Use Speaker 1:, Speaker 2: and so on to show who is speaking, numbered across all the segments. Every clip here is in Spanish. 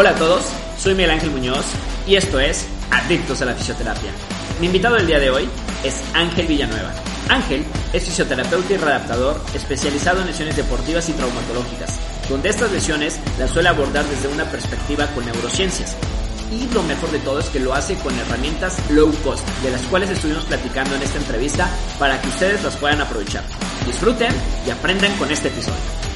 Speaker 1: Hola a todos, soy Miguel Ángel Muñoz y esto es Adictos a la Fisioterapia. Mi invitado del día de hoy es Ángel Villanueva. Ángel es fisioterapeuta y readaptador especializado en lesiones deportivas y traumatológicas, donde estas lesiones las suele abordar desde una perspectiva con neurociencias. Y lo mejor de todo es que lo hace con herramientas low cost, de las cuales estuvimos platicando en esta entrevista para que ustedes las puedan aprovechar. Disfruten y aprendan con este episodio.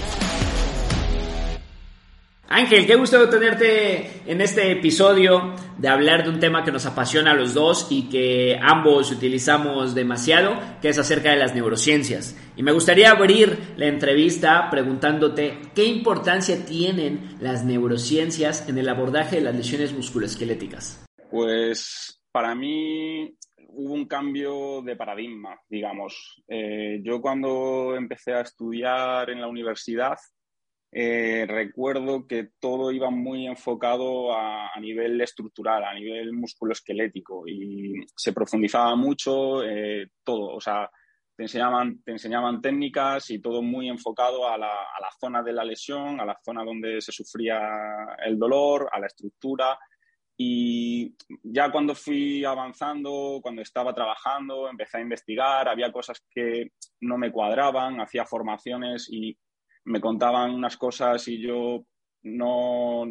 Speaker 1: Ángel, qué gusto tenerte en este episodio de hablar de un tema que nos apasiona a los dos y que ambos utilizamos demasiado, que es acerca de las neurociencias. Y me gustaría abrir la entrevista preguntándote qué importancia tienen las neurociencias en el abordaje de las lesiones musculoesqueléticas.
Speaker 2: Pues para mí hubo un cambio de paradigma, digamos. Eh, yo cuando empecé a estudiar en la universidad, eh, recuerdo que todo iba muy enfocado a, nivel estructural, a nivel musculoesquelético y se profundizaba mucho eh, todo, o sea, te enseñaban, te enseñaban técnicas y todo muy enfocado a la, a la, zona de la lesión, a la zona donde se sufría el dolor, a la estructura. Y ya cuando fui avanzando, cuando estaba trabajando, empecé a investigar, había cosas que no me cuadraban, hacía formaciones y me contaban unas cosas y yo no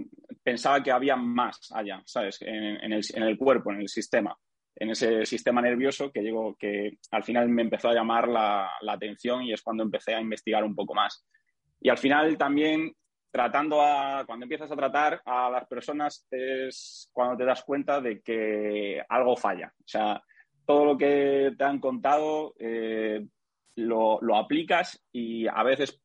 Speaker 2: pensaba que había más allá, ¿sabes? En, el, cuerpo, en el sistema, en ese sistema nervioso que llegó, que al final me empezó a llamar la, atención y es cuando empecé a investigar un poco más. Y al final también tratando a, cuando empiezas a tratar a las personas es cuando te das cuenta de que algo falla. O sea, todo lo que te han contado eh, lo, lo, aplicas y a veces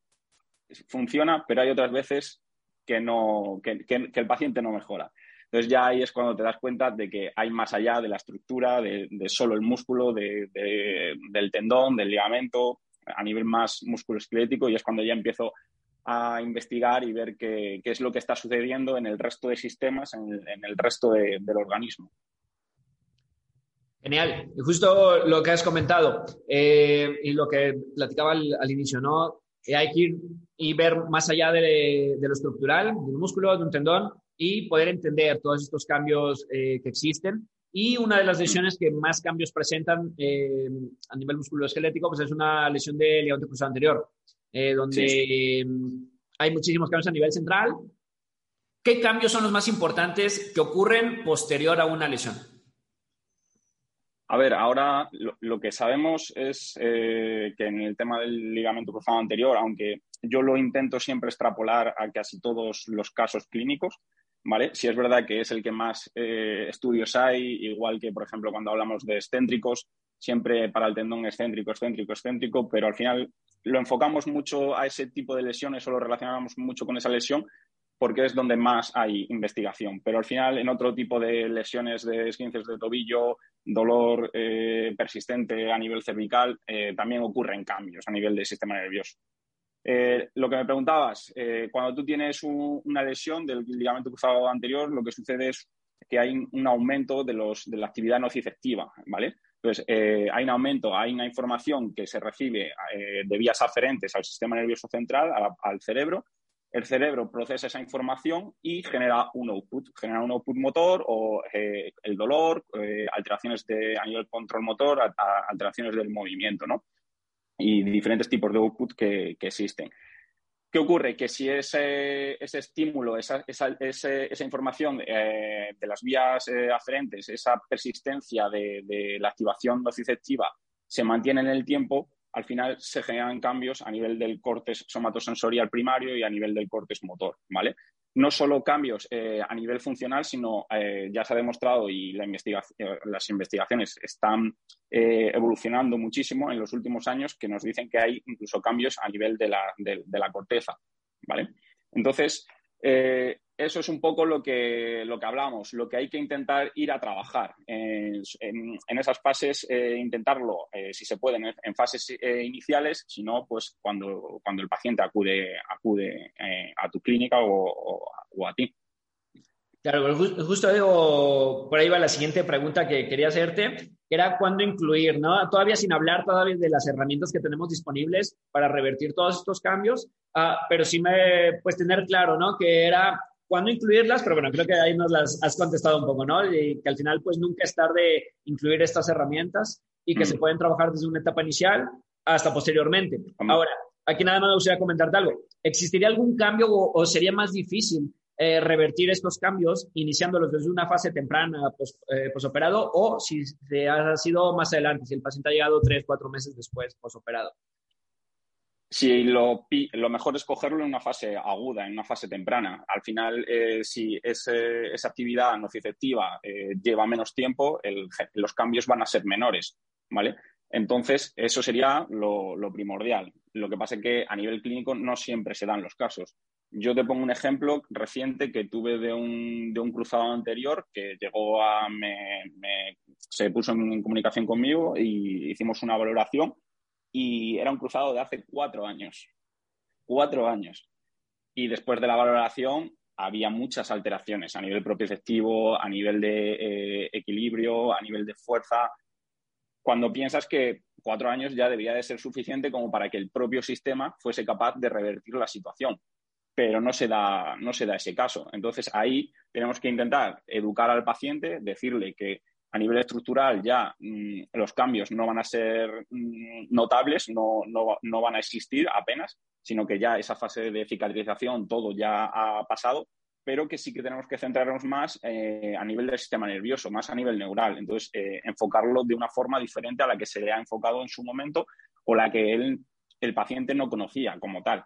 Speaker 2: funciona, pero hay otras veces que, no, que, el paciente no mejora. Entonces ya ahí es cuando te das cuenta de que hay más allá de la estructura, de, solo el músculo, de, del tendón, del ligamento, a nivel más musculoesquelético y es cuando ya empiezo a investigar y ver qué, es lo que está sucediendo en el resto de sistemas, en el, resto del organismo.
Speaker 1: Genial. Y justo lo que has comentado eh, y lo que platicaba al inicio, ¿no? Hay que ir y ver más allá de, lo estructural, de un músculo, de un tendón, y poder entender todos estos cambios eh, que existen. Y una de las lesiones que más cambios presentan eh, a nivel musculoesquelético pues es una lesión del ligamento cruzado anterior, eh, donde hay muchísimos cambios a nivel central. ¿Qué cambios son los más importantes que ocurren posterior a una lesión?
Speaker 2: A ver, ahora lo, que sabemos es eh, que en el tema del ligamento cruzado anterior, aunque yo lo intento siempre extrapolar a casi todos los casos clínicos, ¿vale? Si es verdad que es el que más eh, estudios hay, igual que, por ejemplo, cuando hablamos de excéntricos, siempre para el tendón excéntrico, excéntrico, excéntrico, pero al final lo enfocamos mucho a ese tipo de lesiones o lo relacionamos mucho con esa lesión porque es donde más hay investigación. Pero al final, en otro tipo de lesiones de esguinces de tobillo, dolor eh, persistente a nivel cervical, eh, también ocurren cambios a nivel del sistema nervioso. Eh, lo que me preguntabas, cuando tú tienes una lesión del ligamento cruzado anterior, lo que sucede es que hay un aumento de, los, de la actividad nociceptiva, ¿vale? Entonces, hay un aumento, hay una información que se recibe de vías aferentes al sistema nervioso central, al cerebro, el cerebro procesa esa información y genera un output, genera un output motor o eh, el dolor, eh, alteraciones de, a nivel control motor, alteraciones del movimiento, ¿no? Y diferentes tipos de output que, existen. ¿Qué ocurre? Que si ese, estímulo, esa, esa, información eh, de las vías aferentes, esa persistencia de, de la activación nociceptiva se mantiene en el tiempo, al final se generan cambios a nivel del corte somatosensorial primario y a nivel del corte motor, ¿vale? No solo cambios eh, a nivel funcional, sino eh, ya se ha demostrado y eh, las investigaciones están evolucionando muchísimo en los últimos años que nos dicen que hay incluso cambios a nivel de la, de la corteza, ¿vale? Entonces, eso es un poco lo que, lo que hablamos, lo que hay que intentar ir a trabajar en, esas fases, eh, intentarlo, eh, si se puede, en, fases eh, iniciales, si no, pues cuando, cuando el paciente acude, acude a tu clínica o, a ti.
Speaker 1: Claro, justo digo, por ahí va la siguiente pregunta que quería hacerte, era cuándo incluir, ¿no? Todavía sin hablar todavía de las herramientas que tenemos disponibles para revertir todos estos cambios, ah, pero sí me, pues tener claro, ¿no? Que era cuándo incluirlas, pero bueno, creo que ahí nos las has contestado un poco, ¿no? Y que al final, pues nunca es tarde incluir estas herramientas y que se mm. pueden trabajar desde una etapa inicial hasta posteriormente. Ahora, aquí nada más me gustaría comentarte algo. ¿Existiría algún cambio o, sería más difícil eh, revertir estos cambios iniciándolos desde una fase temprana eh, posoperado o si ha sido más adelante, si el paciente ha llegado tres, cuatro meses después posoperado?
Speaker 2: Si lo, mejor es cogerlo en una fase aguda, en una fase temprana. Al final, eh, si esa actividad nociceptiva lleva menos tiempo, los cambios van a ser menores, ¿vale? Entonces, eso sería lo, primordial. Lo que pasa es que a nivel clínico no siempre se dan los casos. Yo te pongo un ejemplo reciente que tuve de un, de un cruzado anterior que llegó a. se puso en comunicación conmigo y hicimos una valoración y era un cruzado de hace cuatro años. Cuatro años. Y después de la valoración había muchas alteraciones a nivel propioceptivo, a nivel de eh, equilibrio, a nivel de fuerza. Cuando piensas que cuatro años ya debía de ser suficiente como para que el propio sistema fuese capaz de revertir la situación. Pero no se da, no se da ese caso. Entonces ahí tenemos que intentar educar al paciente, decirle que a nivel estructural ya mm, los cambios no van a ser mm, notables, no, no, van a existir apenas, sino que ya esa fase de cicatrización todo ya ha pasado, pero que sí que tenemos que centrarnos más eh, a nivel del sistema nervioso, más a nivel neural. Entonces, eh, enfocarlo de una forma diferente a la que se le ha enfocado en su momento o la que él, el paciente no conocía como tal.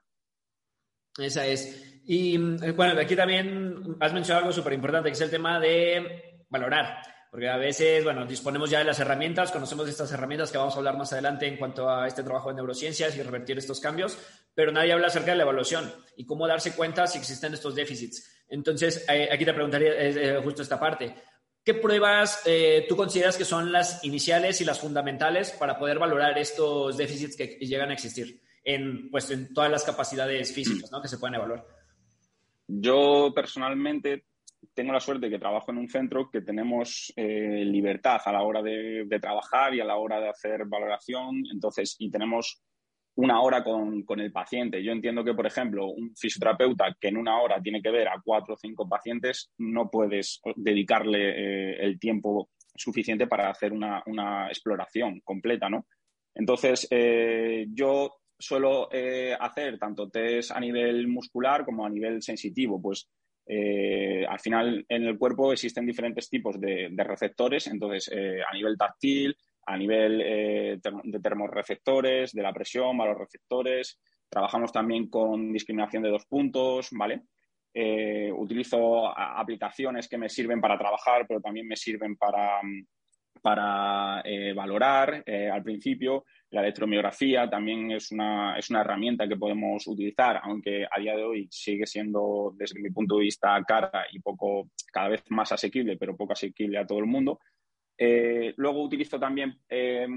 Speaker 1: Esa es. Y mm, bueno, aquí también has mencionado algo súper importante, que es el tema de valorar. Porque a veces, bueno, disponemos ya de las herramientas, conocemos estas herramientas que vamos a hablar más adelante en cuanto a este trabajo de neurociencias y revertir estos cambios, pero nadie habla acerca de la evaluación y cómo darse cuenta si existen estos déficits. Entonces, eh, aquí te preguntaría eh, justo esta parte. ¿Qué pruebas eh, tú consideras que son las iniciales y las fundamentales para poder valorar estos déficits que llegan a existir en, pues, en todas las capacidades físicas ¿no? que se pueden evaluar?
Speaker 2: Yo personalmente tengo la suerte de que trabajo en un centro que tenemos eh, libertad a la hora de, trabajar y a la hora de hacer valoración, entonces, y tenemos una hora con, el paciente. Yo entiendo que, por ejemplo, un fisioterapeuta que en una hora tiene que ver a cuatro o cinco pacientes, no puedes dedicarle eh, el tiempo suficiente para hacer una, exploración completa, ¿no? Entonces, eh, yo suelo hacer tanto test a nivel muscular como a nivel sensitivo, pues eh, al final, en el cuerpo existen diferentes tipos de, receptores, entonces, eh, a nivel táctil, a nivel eh, de termorreceptores, de la presión, los receptores. Trabajamos también con discriminación de dos puntos, ¿vale? utilizo aplicaciones que me sirven para trabajar, pero también me sirven para, para valorar al principio. La electromiografía también es una, es una herramienta que podemos utilizar, aunque a día de hoy sigue siendo, desde mi punto de vista, cara y poco, cada vez más asequible, pero poco asequible a todo el mundo. Eh, luego utilizo también eh,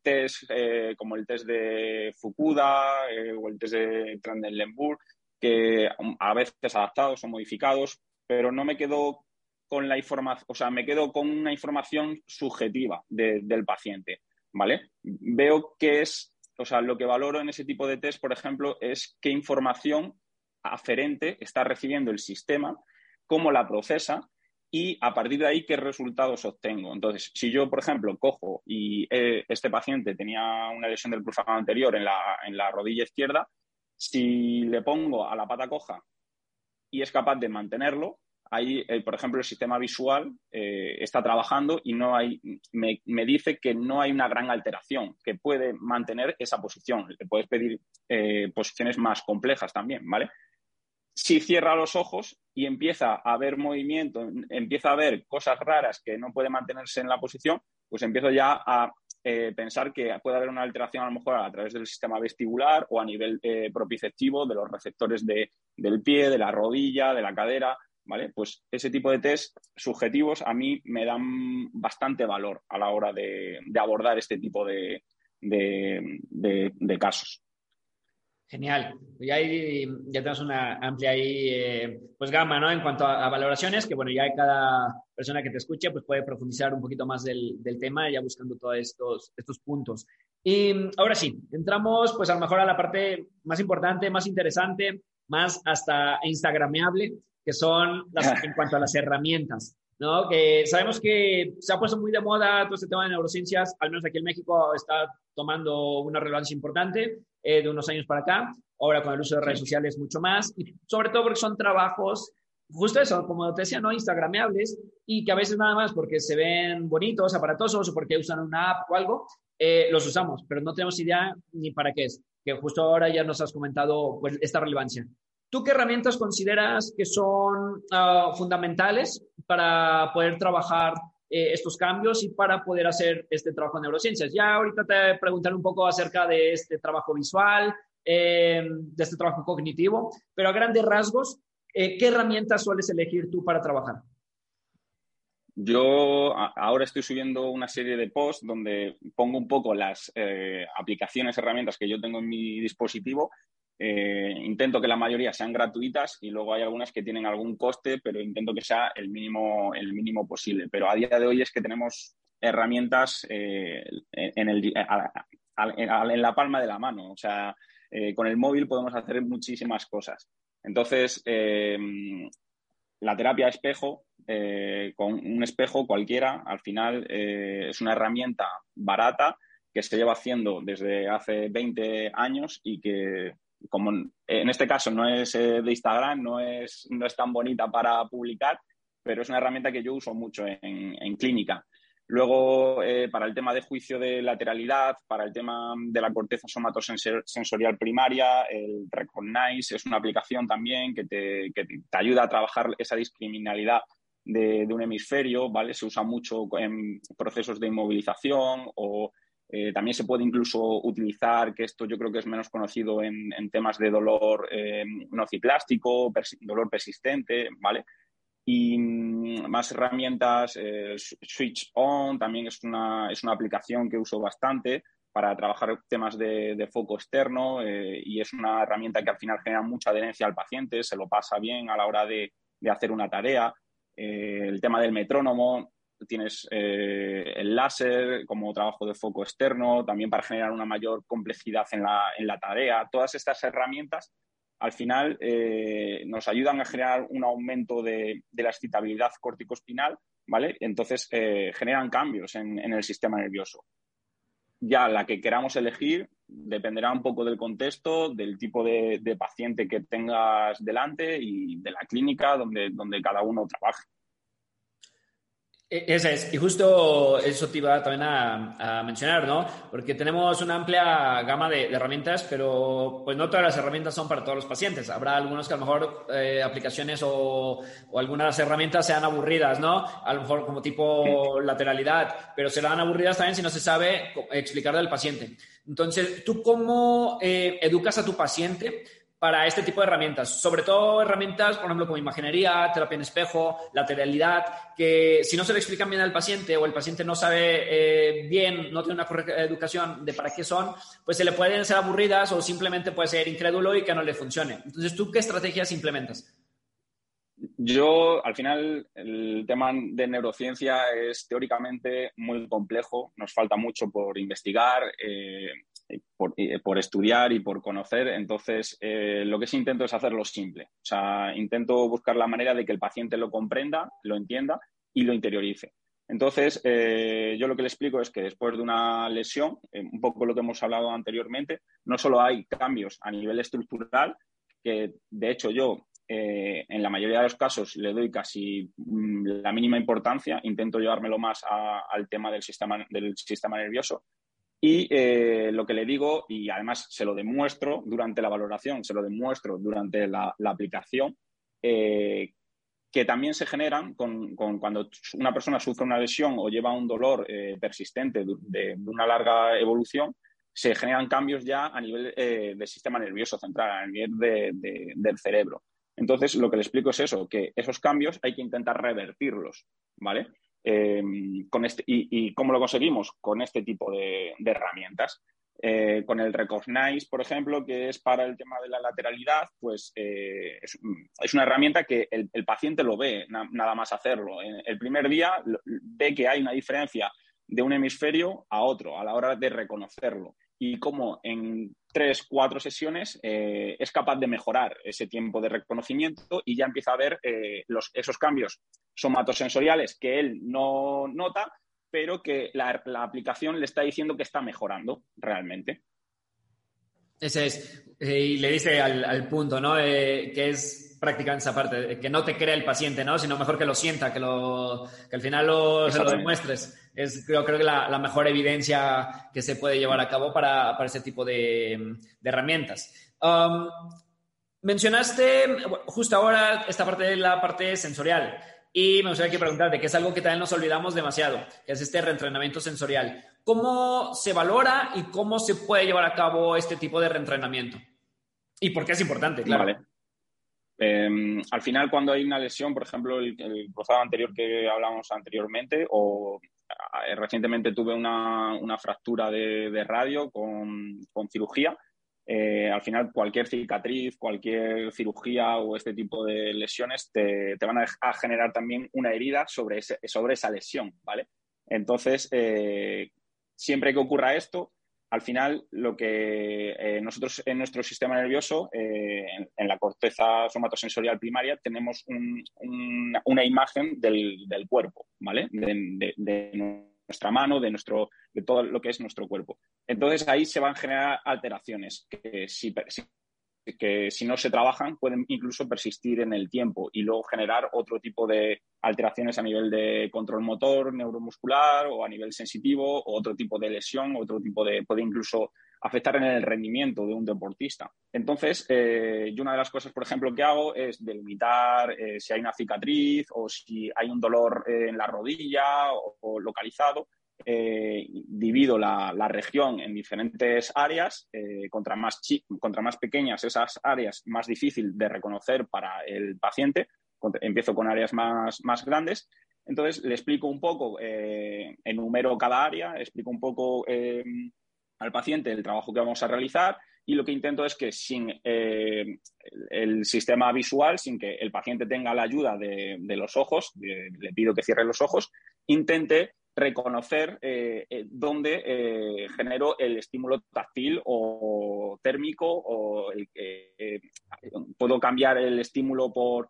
Speaker 2: test eh, como el test de Fukuda eh, o el test de Trendelenburg, que a veces adaptados o modificados, pero no me quedo con la información, o sea, me quedo con una información subjetiva del paciente. ¿vale? Veo que es, o sea, lo que valoro en ese tipo de test, por ejemplo, es qué información aferente está recibiendo el sistema, cómo la procesa y a partir de ahí qué resultados obtengo. Entonces, si yo, por ejemplo, cojo y eh, este paciente tenía una lesión del cruzado anterior en la, en la rodilla izquierda, si le pongo a la pata coja y es capaz de mantenerlo, ahí, eh, por ejemplo, el sistema visual eh, está trabajando y no hay, me, dice que no hay una gran alteración, que puede mantener esa posición. Le puedes pedir eh, posiciones más complejas también, ¿vale? Si cierra los ojos y empieza a ver movimiento, empieza a ver cosas raras que no puede mantenerse en la posición, pues empiezo ya a pensar que puede haber una alteración a lo mejor a través del sistema vestibular o a nivel propiceptivo de los receptores del pie, de la rodilla, de la cadera, ¿vale? Pues ese tipo de test subjetivos a mí me dan bastante valor a la hora de, abordar este tipo de, casos.
Speaker 1: Genial. Ya, ya tenemos una amplia ahí, eh, pues gama, ¿no? En cuanto a, valoraciones, que bueno, ya cada persona que te escuche, pues puede profundizar un poquito más del, tema, ya buscando todos estos, estos puntos. Y ahora sí, entramos pues a lo mejor a la parte más importante, más interesante, más hasta instagrameable, que son las, en cuanto a las herramientas. ¿no? Que sabemos que se ha puesto muy de moda todo este tema de neurociencias, al menos aquí en México está tomando una relevancia importante eh, de unos años para acá, ahora con el uso de redes sociales mucho más, y sobre todo porque son trabajos, justo eso, como te decía, no instagrameables, y que a veces nada más porque se ven bonitos, aparatosos, o porque usan una app o algo, eh, los usamos, pero no tenemos idea ni para qué es, que justo ahora ya nos has comentado pues, esta relevancia. ¿Tú qué herramientas consideras que son ah, fundamentales para poder trabajar eh, estos cambios y para poder hacer este trabajo en neurociencias? Ya ahorita te preguntaré un poco acerca de este trabajo visual, eh, de este trabajo cognitivo, pero a grandes rasgos, eh, ¿qué herramientas sueles elegir tú para trabajar?
Speaker 2: Yo ahora estoy subiendo una serie de posts donde pongo un poco las aplicaciones, herramientas que yo tengo en mi dispositivo eh, intento que la mayoría sean gratuitas y luego hay algunas que tienen algún coste, pero intento que sea el mínimo, el mínimo posible. Pero a día de hoy es que tenemos herramientas eh, en, el, en, la palma de la mano. O sea, eh, con el móvil podemos hacer muchísimas cosas. Entonces, la terapia espejo, con un espejo cualquiera, al final es una herramienta barata que se lleva haciendo desde hace 20 años y que como en este caso no es eh, de Instagram, no es, no es tan bonita para publicar, pero es una herramienta que yo uso mucho en, clínica. Luego, eh, para el tema de juicio de lateralidad, para el tema de la corteza somatosensorial primaria, el Recognize es una aplicación también que te, que te ayuda a trabajar esa discriminalidad de, de, un hemisferio, ¿vale? Se usa mucho en procesos de inmovilización o eh, también se puede incluso utilizar, que esto yo creo que es menos conocido en, temas de dolor eh, nociplástico, dolor persistente, ¿vale? Y mm, más herramientas, eh, Switch On también es una, es una aplicación que uso bastante para trabajar temas de, foco externo y es una herramienta que al final genera mucha adherencia al paciente, se lo pasa bien a la hora de, de hacer una tarea. el tema del metrónomo, tienes eh, el láser como trabajo de foco externo, también para generar una mayor complejidad en la, tarea. Todas estas herramientas al final eh, nos ayudan a generar un aumento de, la excitabilidad corticospinal, ¿vale? Entonces eh, generan cambios en, el sistema nervioso. Ya la que queramos elegir dependerá un poco del contexto, del tipo de, paciente que tengas delante y de la clínica donde, donde cada uno trabaje.
Speaker 1: E, esa es, y justo eso te iba también a, mencionar, ¿no? Porque tenemos una amplia gama de, herramientas, pero pues no todas las herramientas son para todos los pacientes. Habrá algunos que a lo mejor eh, aplicaciones o, o, algunas herramientas sean aburridas, ¿no? A lo mejor como tipo lateralidad, pero serán aburridas también si no se sabe explicar al paciente. Entonces, ¿tú cómo eh, educas a tu paciente para este tipo de herramientas, sobre todo herramientas, por ejemplo, como imaginería, terapia en espejo, lateralidad, que si no se le explican bien al paciente o el paciente no sabe eh, bien, no tiene una correcta educación de para qué son, pues se le pueden ser aburridas o simplemente puede ser incrédulo y que no le funcione. Entonces, ¿tú qué estrategias implementas?
Speaker 2: Yo, al final, el tema de neurociencia es teóricamente muy complejo, nos falta mucho por investigar. Eh, por, estudiar y por conocer. Entonces, eh, lo que sí intento es hacerlo simple. O sea, intento buscar la manera de que el paciente lo comprenda, lo entienda y lo interiorice. Entonces, eh, yo lo que le explico es que después de una lesión, eh, un poco lo que hemos hablado anteriormente, no solo hay cambios a nivel estructural, que de hecho yo en la mayoría de los casos le doy casi mm, la mínima importancia, intento llevármelo más al tema del sistema, del sistema nervioso, y eh, lo que le digo, y además se lo demuestro durante la valoración, se lo demuestro durante la, aplicación, eh, que también se generan con, cuando una persona sufre una lesión o lleva un dolor eh, persistente de, una larga evolución, se generan cambios ya a nivel del sistema nervioso central, a nivel del cerebro. Entonces, lo que le explico es eso, que esos cambios hay que intentar revertirlos, ¿vale? Em, con este, y, cómo lo conseguimos? Con este tipo de, herramientas. Eh, con el Recognize, por ejemplo, que es para el tema de la lateralidad, pues eh, es, una herramienta que el, paciente lo ve nada más hacerlo. el primer día ve que hay una diferencia de un hemisferio a otro a la hora de reconocerlo. Y cómo en tres, cuatro sesiones eh, es capaz de mejorar ese tiempo de reconocimiento y ya empieza a ver eh, los, esos cambios somatosensoriales que él no nota, pero que la, aplicación le está diciendo que está mejorando realmente.
Speaker 1: Ese es. Eh, y le dice al, punto, ¿no? que es prácticamente esa parte, que no te crea el paciente, ¿no? Sino mejor que lo sienta, que, lo, que al final lo, se lo demuestres es creo, creo que la, mejor evidencia que se puede llevar a cabo para, ese tipo de, herramientas. Um, mencionaste justo ahora esta parte de la parte sensorial y me gustaría que preguntarte, que es algo que también nos olvidamos demasiado, que es este reentrenamiento sensorial. ¿Cómo se valora y cómo se puede llevar a cabo este tipo de reentrenamiento? ¿Y por qué es importante? Claro.
Speaker 2: Em, al final, cuando hay una lesión, por ejemplo, el, el cruzado anterior que hablamos anteriormente, o eh, recientemente tuve una, fractura de, radio con, cirugía. Eh, al final, cualquier cicatriz, cualquier cirugía o este tipo de lesiones te, van a, generar también una herida sobre, sobre esa lesión, ¿vale? Entonces, eh, siempre que ocurra esto, al final lo que nosotros en nuestro sistema nervioso, en, la corteza somatosensorial primaria, tenemos una imagen del, cuerpo, ¿vale? De, nuestra mano, de, nuestro, de todo lo que es nuestro cuerpo. Entonces ahí se van a generar alteraciones que si, que si no se trabajan pueden incluso persistir en el tiempo y luego generar otro tipo de alteraciones a nivel de control motor, neuromuscular o a nivel sensitivo o otro tipo de lesión, otro tipo de, puede incluso afectar en el rendimiento de un deportista. Entonces, eh, yo una de las cosas, por ejemplo, que hago es delimitar eh, si hay una cicatriz o si hay un dolor eh, en la rodilla o, localizado. Divido la, región en diferentes áreas, contra, más contra más pequeñas esas áreas, más difícil de reconocer para el paciente. Empiezo con áreas más, más grandes entonces, le explico un poco, enumero cada área, explico un poco al paciente el trabajo que vamos a realizar y lo que intento es que sin eh, el sistema visual, sin que el paciente tenga la ayuda de, los ojos, le pido que cierre los ojos, intente reconocer eh, eh, dónde genero el estímulo táctil o térmico o puedo cambiar el estímulo por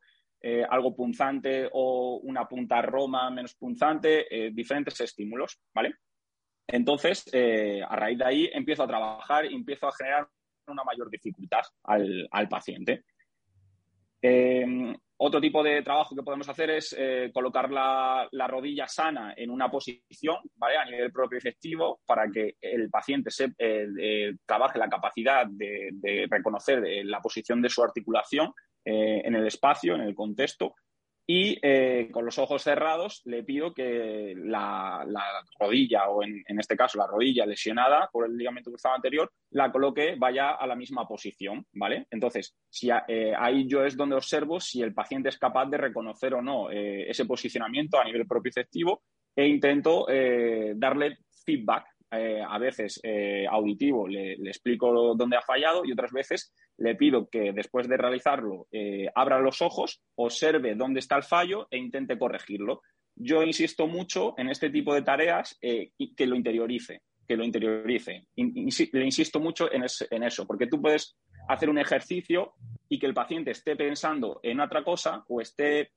Speaker 2: algo punzante o una punta roma menos punzante, diferentes estímulos, ¿vale? Entonces, eh, a raíz de ahí empiezo a trabajar y empiezo a generar una mayor dificultad al, paciente. Em, otro tipo de trabajo que podemos hacer es eh, colocar la, rodilla sana en una posición, ¿vale? A nivel propio efectivo, para que el paciente se, eh, trabaje la capacidad de reconocer la posición de su articulación en el espacio, en el contexto, y eh, con los ojos cerrados le pido que la, rodilla, o en, este caso la rodilla lesionada por el ligamento cruzado anterior, la coloque, vaya a la misma posición, ¿vale? Entonces, si, eh, ahí yo es donde observo si el paciente es capaz de reconocer o no eh, ese posicionamiento a nivel propioceptivo e intento darle feedback eh, a veces eh, auditivo, le, explico dónde ha fallado y otras veces le pido que después de realizarlo eh, abra los ojos, observe dónde está el fallo e intente corregirlo. Yo insisto mucho en este tipo de tareas y que lo interiorice, que lo interiorice. le insisto mucho en, en eso, porque tú puedes hacer un ejercicio y que el paciente esté pensando en otra cosa o esté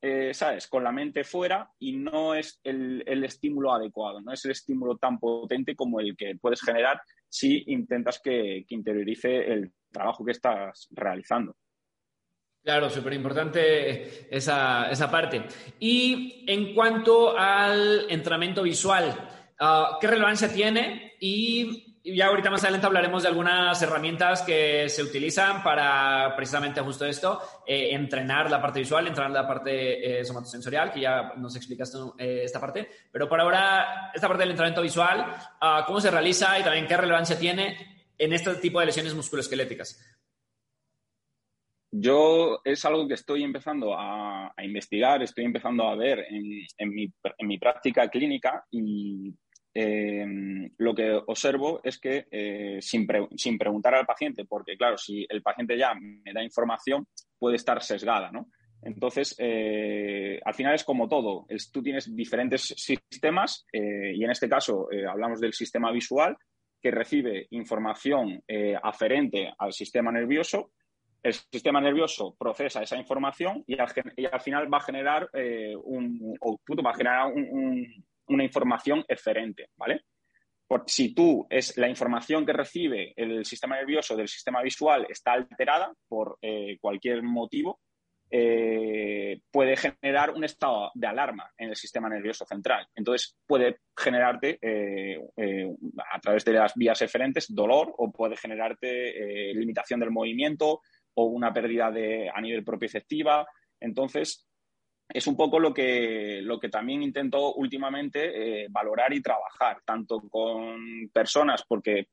Speaker 2: eh, ¿sabes? Con la mente fuera y no es el, estímulo adecuado, no es el estímulo tan potente como el que puedes generar si intentas que, interiorice el trabajo que estás realizando.
Speaker 1: Claro, súper importante esa, esa, parte. Y en cuanto al entrenamiento visual, ah, ¿qué relevancia tiene? Y ya ahorita más adelante hablaremos de algunas herramientas que se utilizan para precisamente justo esto, eh, entrenar la parte visual, entrenar la parte eh, somatosensorial, que ya nos explicaste eh, esta parte. Pero por ahora, esta parte del entrenamiento visual, ah, ¿cómo se realiza y también qué relevancia tiene en este tipo de lesiones musculoesqueléticas?
Speaker 2: Yo es algo que estoy empezando a, investigar, estoy empezando a ver en, mi, en mi práctica clínica y Em, lo que observo es que eh, sin, preguntar al paciente, porque claro, si el paciente ya me da información, puede estar sesgada, ¿no? Entonces, eh, al final es como todo. tú tienes diferentes sistemas eh, y en este caso hablamos del sistema visual que recibe información eh, aferente al sistema nervioso. El sistema nervioso procesa esa información y al, final va a generar eh, un, va a generar una información eferente, ¿vale? si tú es la información que recibe el sistema nervioso del sistema visual está alterada por eh, cualquier motivo, eh, puede generar un estado de alarma en el sistema nervioso central. Entonces puede generarte eh, a través de las vías eferentes dolor o puede generarte limitación del movimiento o una pérdida de, a nivel propioceptiva. Entonces, es un poco lo que, lo que también intento últimamente eh, valorar y trabajar, tanto con personas, porque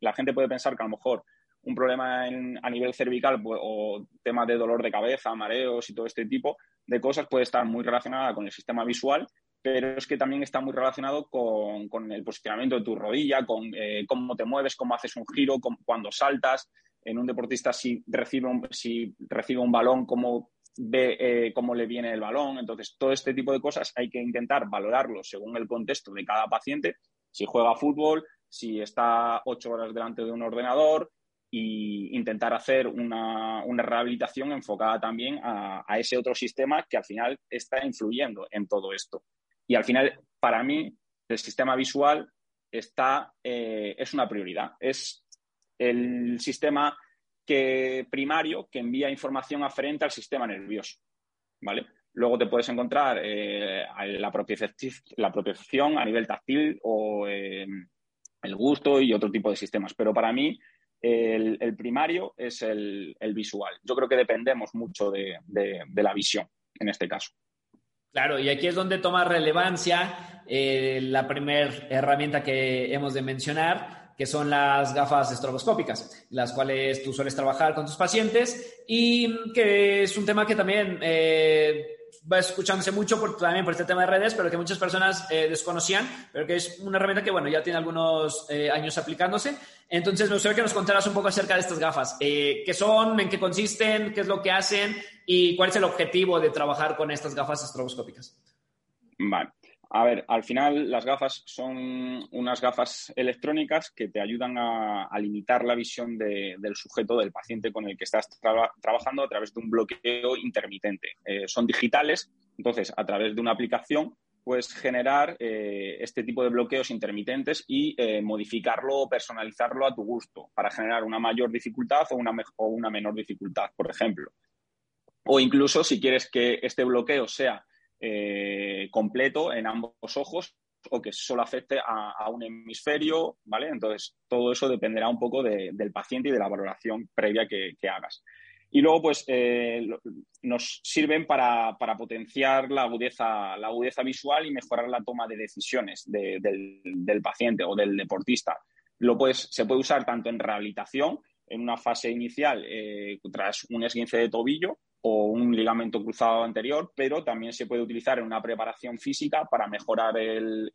Speaker 2: la gente puede pensar que a lo mejor un problema a nivel cervical pues, o temas de dolor de cabeza, mareos y todo este tipo de cosas puede estar muy relacionada con el sistema visual, pero es que también está muy relacionado con, el posicionamiento de tu rodilla, con eh, cómo te mueves, cómo haces un giro, cuando saltas. En un deportista, si recibe un, si recibe un balón, cómo ve eh, cómo le viene el balón. Entonces, todo este tipo de cosas hay que intentar valorarlo según el contexto de cada paciente. Si juega fútbol, si está ocho horas delante de un ordenador e intentar hacer una, rehabilitación enfocada también a, ese otro sistema que al final está influyendo en todo esto. Y al final, para mí, el sistema visual está, eh, es una prioridad. Es el sistema que primario que envía información aferente al sistema nervioso. ¿vale? Luego te puedes encontrar eh, la, propiocepción a nivel táctil o eh, el gusto y otro tipo de sistemas. Pero para mí el, primario es el, visual. Yo creo que dependemos mucho de, la visión en este caso.
Speaker 1: Claro, y aquí es donde toma relevancia eh, la primera herramienta que hemos de mencionar, que son las gafas estroboscópicas, las cuales tú sueles trabajar con tus pacientes y que es un tema que también eh, va escuchándose mucho por, también por este tema de redes, pero que muchas personas eh, desconocían, pero que es una herramienta que, bueno, ya tiene algunos eh, años aplicándose. Entonces, me gustaría que nos contaras un poco acerca de estas gafas. ¿Qué son? ¿En qué consisten? ¿Qué es lo que hacen? ¿Y cuál es el objetivo de trabajar con estas gafas estroboscópicas?
Speaker 2: Vale. A ver, al final las gafas son unas gafas electrónicas que te ayudan a, limitar la visión del sujeto, del paciente con el que estás trabajando a través de un bloqueo intermitente. Eh, son digitales, entonces a través de una aplicación puedes generar eh, este tipo de bloqueos intermitentes y eh, modificarlo o personalizarlo a tu gusto para generar una mayor dificultad o una, o una menor dificultad, por ejemplo. O incluso si quieres que este bloqueo sea eh, completo en ambos ojos o que solo afecte a, un hemisferio, ¿vale? Entonces, todo eso dependerá un poco del paciente y de la valoración previa que, hagas. Y luego, pues, eh, nos sirven para, potenciar la agudeza, la agudeza visual y mejorar la toma de decisiones del, paciente o del deportista. Lo puedes, se puede usar tanto en rehabilitación, en una fase inicial, eh, tras un esguince de tobillo, o un ligamento cruzado anterior, pero también se puede utilizar en una preparación física para mejorar el,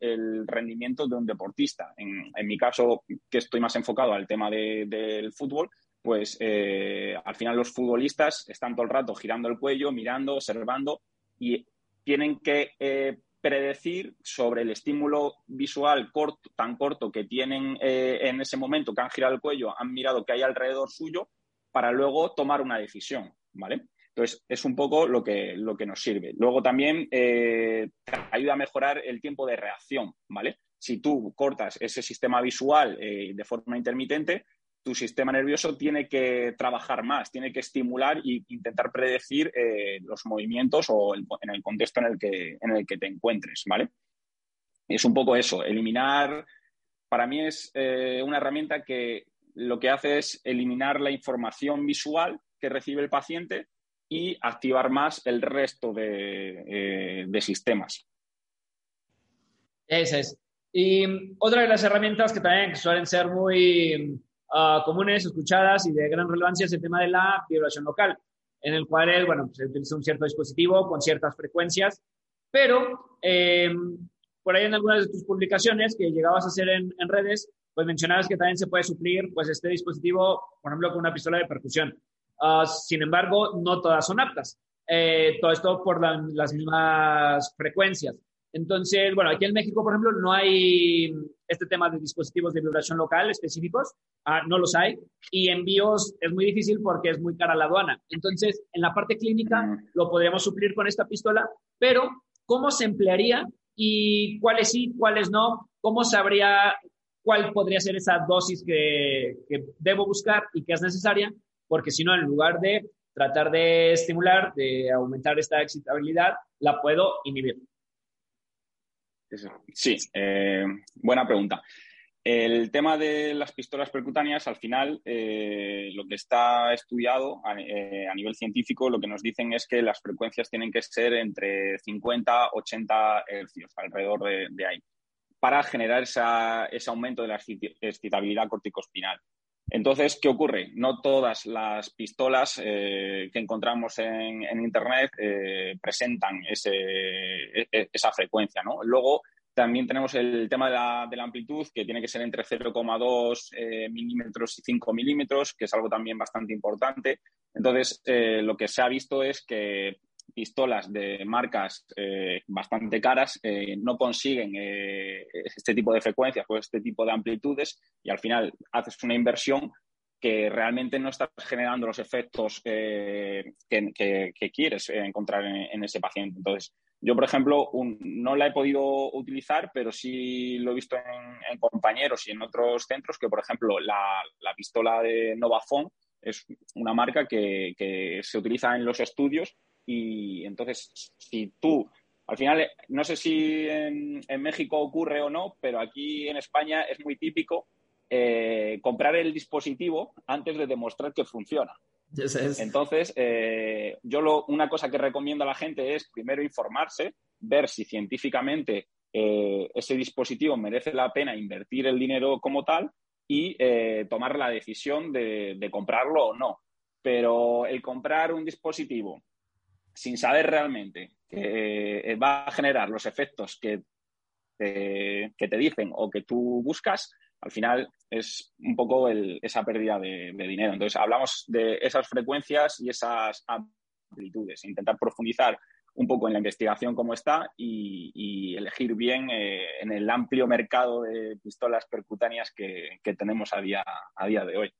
Speaker 2: rendimiento de un deportista. En, mi caso, que estoy más enfocado al tema del fútbol, pues eh, al final los futbolistas están todo el rato girando el cuello, mirando, observando y tienen que eh, predecir sobre el estímulo visual tan corto que tienen eh, en ese momento, que han girado el cuello, han mirado que hay alrededor suyo, para luego tomar una decisión, ¿vale? Entonces, es un poco lo que, lo que nos sirve. Luego también eh, ayuda a mejorar el tiempo de reacción, ¿vale? Si tú cortas ese sistema visual eh, de forma intermitente, tu sistema nervioso tiene que trabajar más, tiene que estimular e intentar predecir eh, los movimientos o en el contexto en el, que, en el que te encuentres, ¿vale? Es un poco eso, eliminar, para mí es una herramienta que lo que hace es eliminar la información visual que recibe el paciente y activar más el resto de, eh, sistemas.
Speaker 1: Esa es. Y otra de las herramientas que también suelen ser muy ah, comunes, escuchadas y de gran relevancia es el tema de la vibración local, en el cual bueno, se utiliza un cierto dispositivo con ciertas frecuencias, pero em, por ahí en algunas de tus publicaciones que llegabas a hacer en, en, redes, pues mencionabas que también se puede suplir pues este dispositivo, por ejemplo, con una pistola de percusión. Ah, sin embargo, no todas son aptas. Eh, todo esto por las mismas frecuencias. Entonces, bueno, aquí en México, por ejemplo, no hay este tema de dispositivos de vibración local específicos, ah, no los hay, y envíos es muy difícil porque es muy cara la aduana. Entonces, en la parte clínica lo podríamos suplir con esta pistola, pero ¿cómo se emplearía y cuáles sí, cuáles no? ¿Cómo sabría cuál podría ser esa dosis que, que debo buscar y que es necesaria? Porque si no, en lugar de tratar de estimular, de aumentar esta excitabilidad, la puedo inhibir.
Speaker 2: Sí, eh, buena pregunta. El tema de las pistolas percutáneas, al final, eh, lo que está estudiado eh, a, nivel científico, lo que nos dicen es que las frecuencias tienen que ser entre 50 y 80 hercios, alrededor de, ahí, para generar ese aumento de la excitabilidad corticospinal. Entonces, ¿qué ocurre? No todas las pistolas que encontramos en, Internet presentan e, e, esa frecuencia. Luego, también tenemos el tema de la, amplitud, que tiene que ser entre 0,2 eh, milímetros y 5 milímetros, que es algo también bastante importante. Entonces, eh, lo que se ha visto es que pistolas de marcas eh, bastante caras no consiguen este tipo de frecuencias o este tipo de amplitudes y al final haces una inversión que realmente no estás generando los efectos que, quieres encontrar en, en, ese paciente. Entonces, yo, por ejemplo, no la he podido utilizar, pero sí lo he visto en, compañeros y en otros centros que, por ejemplo, la, pistola de Novafone es una marca que, se utiliza en los estudios y entonces si tú, al final, no sé si en, México ocurre o no, pero aquí en España es muy típico eh, comprar el dispositivo antes de demostrar que funciona. Entonces, eh, yo una cosa que recomiendo a la gente es primero informarse, ver si científicamente eh, ese dispositivo merece la pena invertir el dinero como tal y tomar la decisión de, comprarlo o no. Pero el comprar un dispositivo sin saber realmente que va a generar los efectos que, que te dicen o que tú buscas, al final es un poco esa pérdida de, dinero. Entonces, hablamos de esas frecuencias y esas amplitudes, intentar profundizar un poco en la investigación como está y, elegir bien eh, en el amplio mercado de pistolas percutáneas que, tenemos a día, a día de hoy.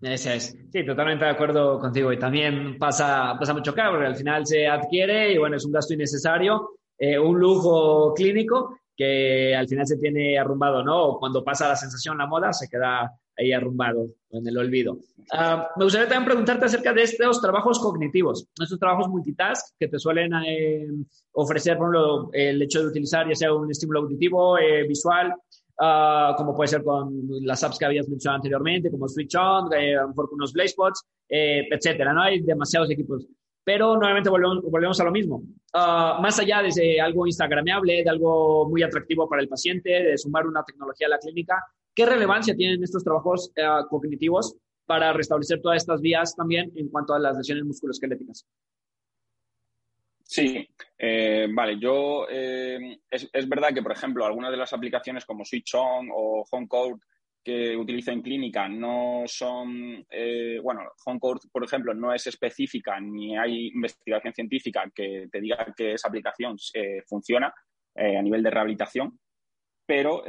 Speaker 1: Es. Sí, totalmente de acuerdo contigo. Y también pasa, pasa mucho caro, porque al final se adquiere y bueno, es un gasto innecesario, eh, un lujo clínico que al final se tiene arrumbado, ¿no? O cuando pasa la sensación, la moda, se queda ahí arrumbado en el olvido. Ah, me gustaría también preguntarte acerca de estos trabajos cognitivos, estos trabajos multitask que te suelen eh, ofrecer, por ejemplo, el hecho de utilizar ya sea un estímulo auditivo, eh, visual, uh, como puede ser con las apps que habías mencionado anteriormente, como Switch On, eh, unos Blazebots, eh, etcétera, ¿no? Hay demasiados equipos pero nuevamente volvemos, a lo mismo. Ah, más allá de algo instagrameable, de algo muy atractivo para el paciente, de sumar una tecnología a la clínica, ¿qué relevancia tienen estos trabajos eh, cognitivos para restablecer todas estas vías también en cuanto a las lesiones musculoesqueléticas?
Speaker 2: Sí, eh, vale, yo eh, es, es, verdad que, por ejemplo, algunas de las aplicaciones como Switch On o HomeCode que utilizo en clínica no son, eh, bueno, HomeCode, por ejemplo, no es específica ni hay investigación científica que te diga que esa aplicación eh, funciona eh, a nivel de rehabilitación, pero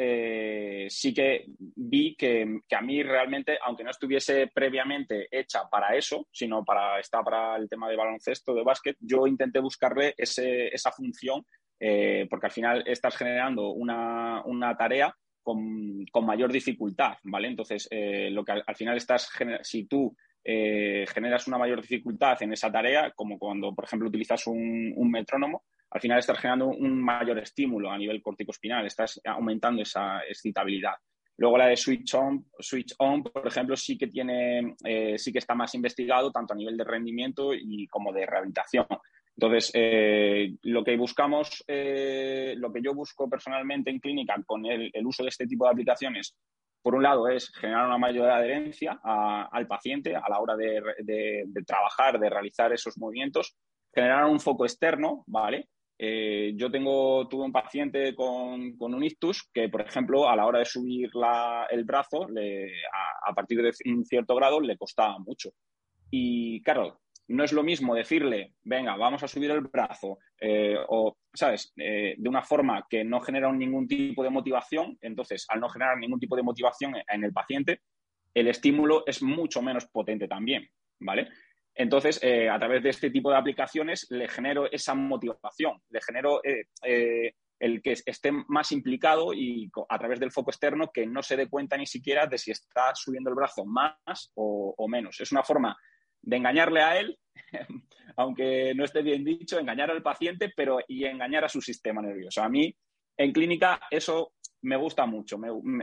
Speaker 2: sí que vi que, a mí realmente, aunque no estuviese previamente hecha para eso, sino para estar para el tema de baloncesto, de básquet, yo intenté buscarle esa función, porque al final estás generando una, una tarea con, mayor dificultad, ¿vale? Entonces, eh, lo que al, final estás, si tú eh, generas una mayor dificultad en esa tarea, como cuando, por ejemplo, utilizas un, metrónomo, al final estás generando un mayor estímulo a nivel corticospinal, estás aumentando esa excitabilidad. Luego la de Switch On, Switch On, por ejemplo, sí que tiene, eh, sí que está más investigado tanto a nivel de rendimiento y como de rehabilitación. Entonces, eh, lo que buscamos, eh, lo que yo busco personalmente en clínica con el, uso de este tipo de aplicaciones, por un lado es generar una mayor adherencia al paciente a la hora de, trabajar, de realizar esos movimientos, generar un foco externo, ¿vale? Eh, yo tengo, tuve un paciente con, un ictus que, por ejemplo, a la hora de subir el brazo, a, a partir de un cierto grado, le costaba mucho. Y claro, no es lo mismo decirle, venga, vamos a subir el brazo, eh, o, ¿sabes?, eh, de una forma que no genera ningún tipo de motivación. Entonces, al no generar ningún tipo de motivación en el paciente, el estímulo es mucho menos potente también, ¿vale? Entonces, eh, a través de este tipo de aplicaciones le genero esa motivación, le genero el que esté más implicado y a través del foco externo que no se dé cuenta ni siquiera de si está subiendo el brazo más o, menos. Es una forma de engañarle a él, aunque no esté bien dicho, engañar al paciente, pero y engañar a su sistema nervioso. A mí, en clínica, eso me gusta mucho.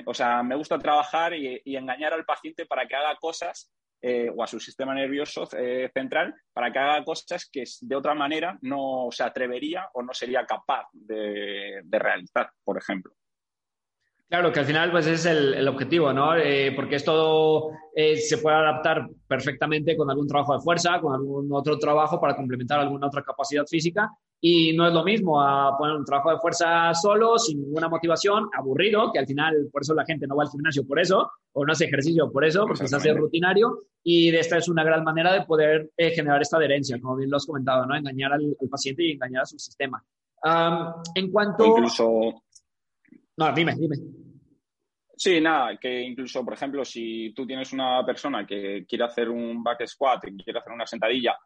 Speaker 2: o sea, me gusta trabajar y, engañar al paciente para que haga cosas, eh, o a su sistema nervioso eh, central, para que haga cosas que de otra manera no se atrevería o no sería capaz de realizar, por ejemplo.
Speaker 1: Claro, que al final pues es el, objetivo, ¿no? Eh, porque esto se puede adaptar perfectamente con algún trabajo de fuerza, con algún otro trabajo para complementar alguna otra capacidad física. Y no es lo mismo a poner un trabajo de fuerza solo, sin ninguna motivación, aburrido, que al final por eso la gente no va al gimnasio por eso, o no hace ejercicio por eso, porque se hace rutinario. Y esta es una gran manera de poder eh, generar esta adherencia, como bien lo has comentado, ¿no? Engañar al, paciente y engañar a su sistema. en cuanto...
Speaker 2: Incluso
Speaker 1: no, dime, dime.
Speaker 2: Sí, nada, que incluso, por ejemplo, si tú tienes una persona que quiere hacer un back squat, que quiere hacer una sentadilla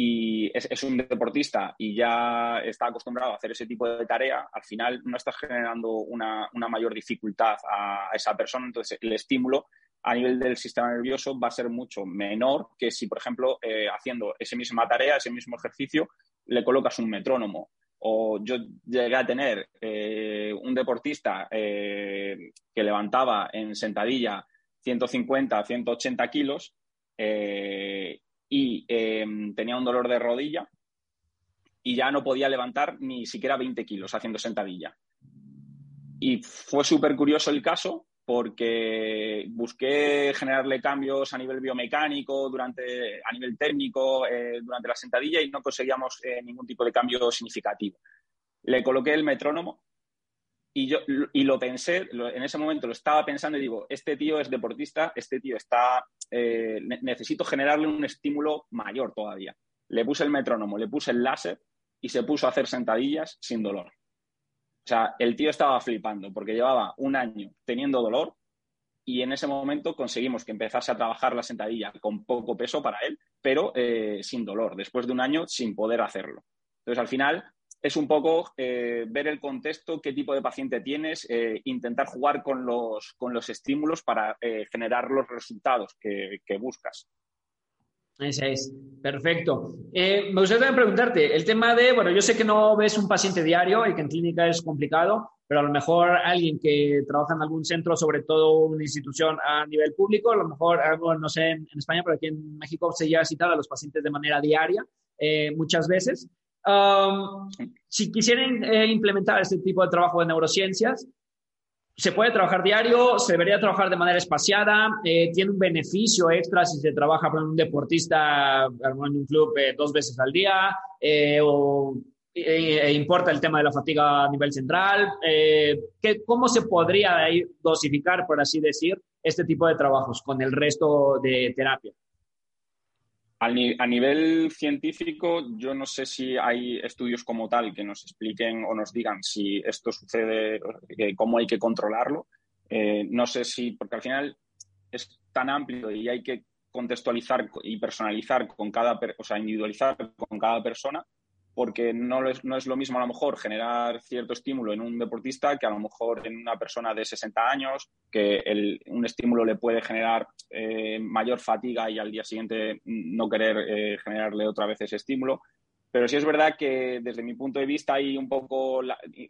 Speaker 2: y es, un deportista y ya está acostumbrado a hacer ese tipo de tarea, al final no estás generando una, mayor dificultad a, esa persona, entonces el estímulo a nivel del sistema nervioso va a ser mucho menor que si, por ejemplo, eh, haciendo esa misma tarea, ese mismo ejercicio, le colocas un metrónomo. O yo llegué a tener eh, un deportista eh, que levantaba en sentadilla 150, 180 kilos eh, y em, tenía un dolor de rodilla y ya no podía levantar ni siquiera 20 kilos haciendo sentadilla. Y fue súper curioso el caso porque busqué generarle cambios a nivel biomecánico, durante, a nivel técnico, eh, durante la sentadilla y no conseguíamos eh, ningún tipo de cambio significativo. Le coloqué el metrónomo y, yo, y lo pensé, en ese momento lo estaba pensando y digo, este tío es deportista, este tío está, eh, necesito generarle un estímulo mayor todavía. Le puse el metrónomo, le puse el láser y se puso a hacer sentadillas sin dolor. O sea, el tío estaba flipando porque llevaba un año teniendo dolor y en ese momento conseguimos que empezase a trabajar la sentadilla con poco peso para él, pero eh, sin dolor, después de un año sin poder hacerlo. Entonces, al final, es un poco eh, ver el contexto, qué tipo de paciente tienes, eh, intentar jugar con los, con los estímulos para generar los resultados que buscas.
Speaker 1: Ese es, perfecto. Eh, me gustaría también preguntarte, el tema de, bueno, yo sé que no ves un paciente diario y que en clínica es complicado, pero a lo mejor alguien que trabaja en algún centro, sobre todo una institución a nivel público, a lo mejor no sé, en, España, pero aquí en México se llega a citar a los pacientes de manera diaria eh, muchas veces. Um, si quisieran eh, implementar este tipo de trabajo de neurociencias, se puede trabajar diario, se debería trabajar de manera espaciada, eh, tiene un beneficio extra si se trabaja con un deportista en un club eh, dos veces al día, eh, o importa el tema de la fatiga a nivel central. ¿Cómo se podría dosificar, por así decir, este tipo de trabajos con el resto de terapia?
Speaker 2: A, nivel científico, yo no sé si hay estudios como tal que nos expliquen o nos digan si esto sucede, cómo hay que controlarlo. Eh, no sé si, porque al final es tan amplio y hay que contextualizar y personalizar con cada, o sea, individualizar con cada persona porque no es, no es lo mismo a lo mejor generar cierto estímulo en un deportista que a lo mejor en una persona de 60 años, que un estímulo le puede generar eh, mayor fatiga y al día siguiente no querer eh, generarle otra vez ese estímulo. Pero sí es verdad que desde mi punto de vista hay un poco,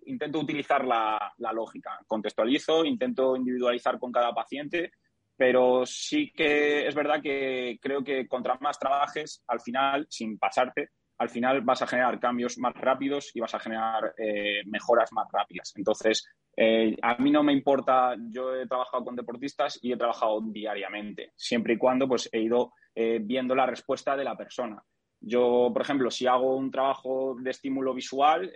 Speaker 2: intento utilizar la, la lógica, contextualizo, intento individualizar con cada paciente pero sí que es verdad que creo que contra más trabajes, al final, sin pasarte, al final vas a generar cambios más rápidos y vas a generar eh, mejoras más rápidas. Entonces, eh, a mí no me importa, yo he trabajado con deportistas y he trabajado diariamente, siempre y cuando pues, he ido eh, viendo la respuesta de la persona. Yo, por ejemplo, si hago un trabajo de estímulo visual,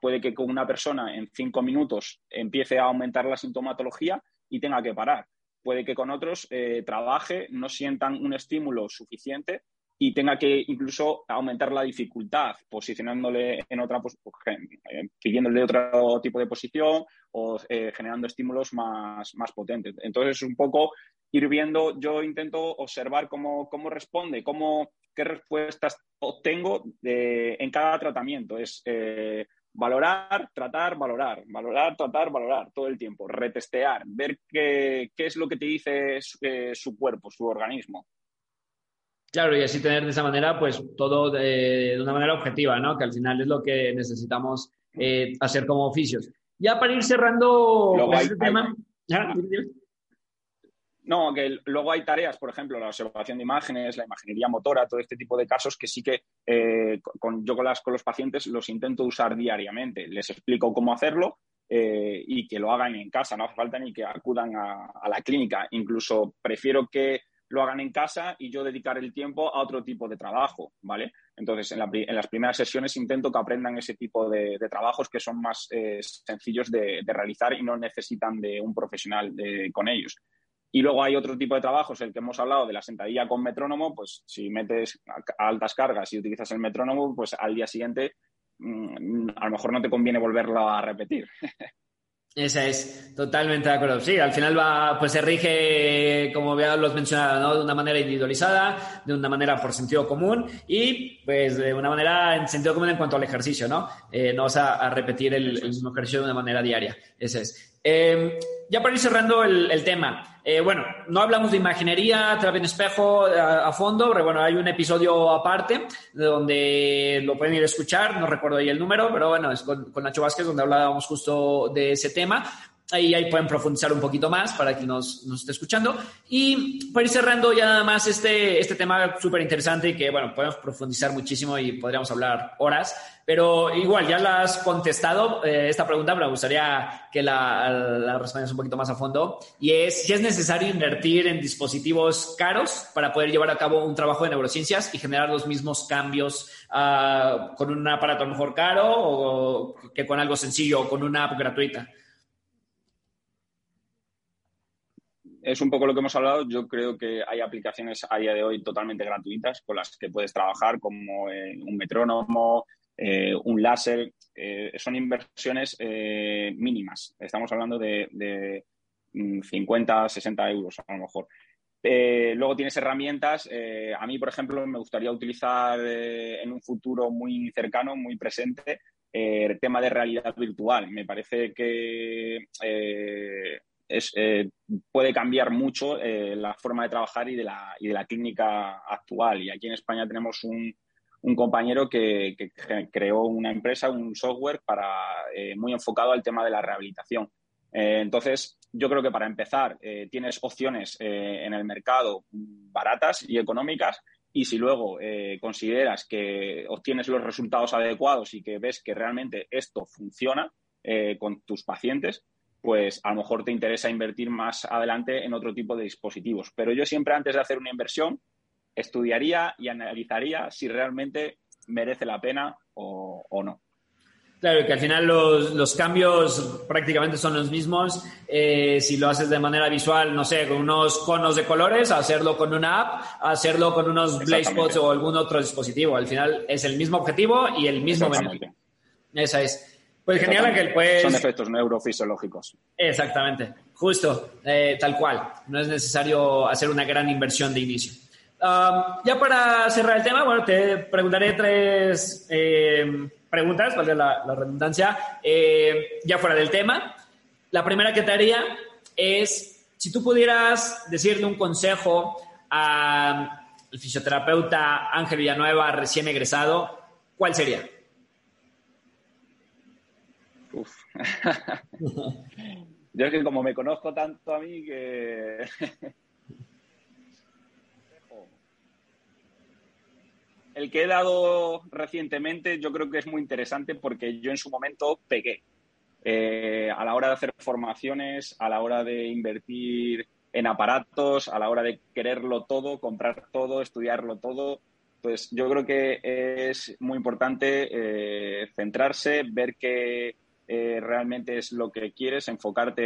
Speaker 2: puede que con una persona en cinco minutos empiece a aumentar la sintomatología y tenga que parar. Puede que con otros trabaje, no sientan un estímulo suficiente y tenga que incluso aumentar la dificultad, posicionándole en otra, pues, eh, pidiéndole otro tipo de posición o eh, generando estímulos más, más potentes. Entonces, es un poco ir viendo, yo intento observar cómo, cómo responde, cómo, qué respuestas obtengo en cada tratamiento. Es eh, valorar, tratar, valorar, valorar, tratar, valorar todo el tiempo, retestear, ver qué, qué es lo que te dice su cuerpo, su organismo.
Speaker 1: Claro, y así tener de esa manera, pues todo de, una manera objetiva, ¿no? Que al final es lo que necesitamos eh, hacer como oficios. Ya para ir cerrando este tema.
Speaker 2: No, que luego hay tareas, por ejemplo, la observación de imágenes, la imaginería motora, todo este tipo de casos que sí que eh, con, yo con, las, con los pacientes los intento usar diariamente. Les explico cómo hacerlo eh, y que lo hagan en casa, no hace falta ni que acudan a la clínica. Incluso prefiero que lo hagan en casa y yo dedicar el tiempo a otro tipo de trabajo, ¿vale? Entonces, en, las primeras sesiones intento que aprendan ese tipo de, trabajos que son más eh, sencillos de, realizar y no necesitan de un profesional con ellos. Y luego hay otro tipo de trabajos, el que hemos hablado de la sentadilla con metrónomo, pues si metes a, altas cargas y utilizas el metrónomo, pues al día siguiente mm, a lo mejor no te conviene volverlo a repetir.
Speaker 1: Esa es, totalmente de acuerdo. Sí, al final va, pues se rige, como ya los mencionado, ¿no? de una manera individualizada, de una manera por sentido común y pues de una manera en sentido común en cuanto al ejercicio, ¿no? Eh, no vas a, repetir el, el, mismo ejercicio de una manera diaria. Ese es. Eh, ya para ir cerrando el, tema, eh, bueno, no hablamos de imaginería, terapia en espejo a, fondo, pero bueno, hay un episodio aparte donde lo pueden ir a escuchar, no recuerdo ahí el número, pero bueno, es con Nacho Vázquez donde hablábamos justo de ese tema. Ahí, ahí pueden profundizar un poquito más para quien nos, nos esté escuchando. Y para ir cerrando ya nada más este, este tema súper interesante y que, bueno, podemos profundizar muchísimo y podríamos hablar horas, pero igual ya la has contestado eh, esta pregunta, pero me gustaría que la, la respondas un poquito más a fondo. Y es si es necesario invertir en dispositivos caros para poder llevar a cabo un trabajo de neurociencias y generar los mismos cambios uh, con un aparato mejor caro o que con algo sencillo o con una app gratuita.
Speaker 2: Es un poco lo que hemos hablado. Yo creo que hay aplicaciones a día de hoy totalmente gratuitas con las que puedes trabajar, como eh, un metrónomo, eh, un láser. Eh, son inversiones mínimas. Estamos hablando de, 50, 60 mm, euros a lo mejor. luego tienes herramientas. a mí, por ejemplo, me gustaría utilizar en un futuro muy cercano, muy presente, el tema de realidad virtual. Me parece que puede cambiar mucho eh, la forma de trabajar y de, la, y de la clínica actual. Y aquí en España tenemos un, compañero que, creó una empresa, un software para, eh, muy enfocado al tema de la rehabilitación. entonces, yo creo que para empezar, tienes opciones en el mercado baratas y económicas. Y si luego consideras que obtienes los resultados adecuados y que ves que realmente esto funciona con tus pacientes, pues a lo mejor te interesa invertir más adelante en otro tipo de dispositivos. Pero yo siempre antes de hacer una inversión estudiaría y analizaría si realmente merece la pena o, no.
Speaker 1: Claro, que al final los, cambios prácticamente son los mismos. Eh, si lo haces de manera visual, no sé, con unos conos de colores, hacerlo con una app, hacerlo con unos Blazepods o algún otro dispositivo. Al final es el mismo objetivo y el mismo beneficio. Esa es. Pues genial, Ángel. Pues...
Speaker 2: Son efectos neurofisiológicos.
Speaker 1: Exactamente, justo, eh, tal cual. No es necesario hacer una gran inversión de inicio. ya para cerrar el tema, bueno, te preguntaré tres eh, preguntas, vale la, la redundancia, eh, ya fuera del tema. La primera que te haría es, si tú pudieras decirle un consejo al fisioterapeuta Ángel Villanueva recién egresado, ¿cuál sería?
Speaker 2: Yo es que como me conozco tanto a mí que... El que he dado recientemente yo creo que es muy interesante porque yo en su momento pegué. Eh, a la hora de hacer formaciones, a la hora de invertir en aparatos, a la hora de quererlo todo, comprar todo, estudiarlo todo, pues yo creo que es muy importante eh, centrarse, ver que eh, realmente es lo que quieres, enfocarte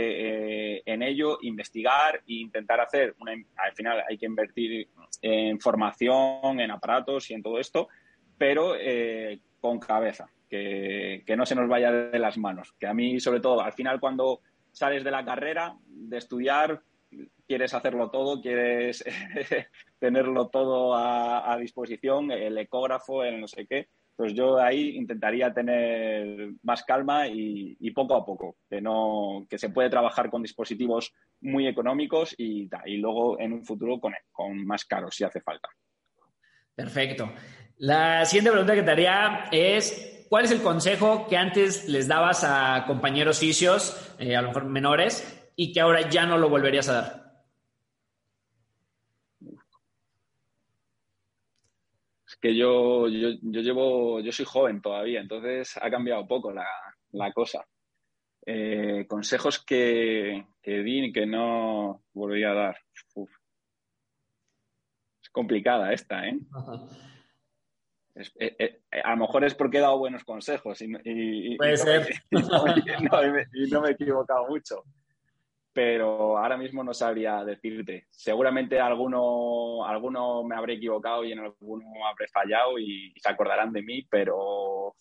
Speaker 2: eh, en ello, investigar e intentar hacer, una, al final hay que invertir en formación, en aparatos y en todo esto, pero eh, con cabeza, que, no se nos vaya de las manos. Que a mí, sobre todo, al final cuando sales de la carrera, de estudiar, quieres hacerlo todo, quieres tenerlo todo a, a, disposición, el ecógrafo, el no sé qué. Pues yo ahí intentaría tener más calma y, poco a poco, que, no, que se puede trabajar con dispositivos muy económicos y, luego en un futuro con, con más caros si hace falta.
Speaker 1: Perfecto. La siguiente pregunta que te haría es, ¿cuál es el consejo que antes les dabas a compañeros fisios, eh, a lo mejor menores, y que ahora ya no lo volverías a dar?
Speaker 2: Es que yo, yo, yo llevo, yo soy joven todavía, entonces ha cambiado poco la, la cosa. Eh, consejos que, que di y que no volvería a dar. Uf. Es complicada esta, ¿eh? Es, eh, eh, a lo mejor es porque he dado buenos consejos y, y,
Speaker 1: Puede
Speaker 2: y
Speaker 1: ser.
Speaker 2: No, no, me, y no me he equivocado mucho. Pero ahora mismo no sabría decirte. Seguramente alguno, alguno me habré equivocado y en alguno habré fallado y, se acordarán de mí, pero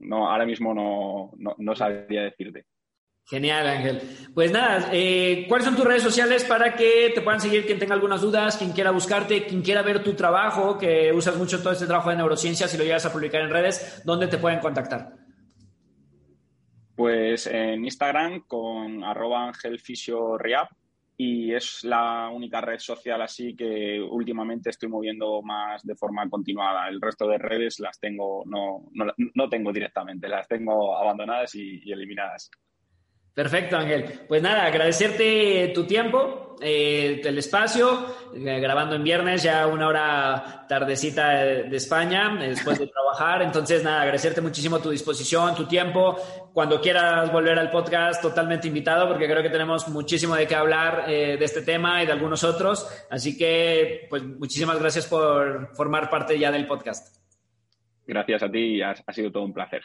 Speaker 2: no, ahora mismo no, no, no sabría decirte.
Speaker 1: Genial, Ángel. Pues nada, eh, ¿cuáles son tus redes sociales para que te puedan seguir quien tenga algunas dudas, quien quiera buscarte, quien quiera ver tu trabajo, que usas mucho todo este trabajo de neurociencias y lo llegas a publicar en redes, ¿dónde te pueden contactar?
Speaker 2: Pues en Instagram con arroba y es la única red social así que últimamente estoy moviendo más de forma continuada. El resto de redes las tengo, no, no, no tengo directamente, las tengo abandonadas y eliminadas.
Speaker 1: Perfecto, Ángel. Pues nada, agradecerte tu tiempo, eh, el espacio, eh, grabando en viernes, ya una hora tardecita de, España, después de trabajar. Entonces, nada, agradecerte muchísimo tu disposición, tu tiempo. Cuando quieras volver al podcast, totalmente invitado, porque creo que tenemos muchísimo de qué hablar eh, de este tema y de algunos otros. Así que, pues, muchísimas gracias por formar parte ya del podcast.
Speaker 2: Gracias a ti, ha sido todo un placer.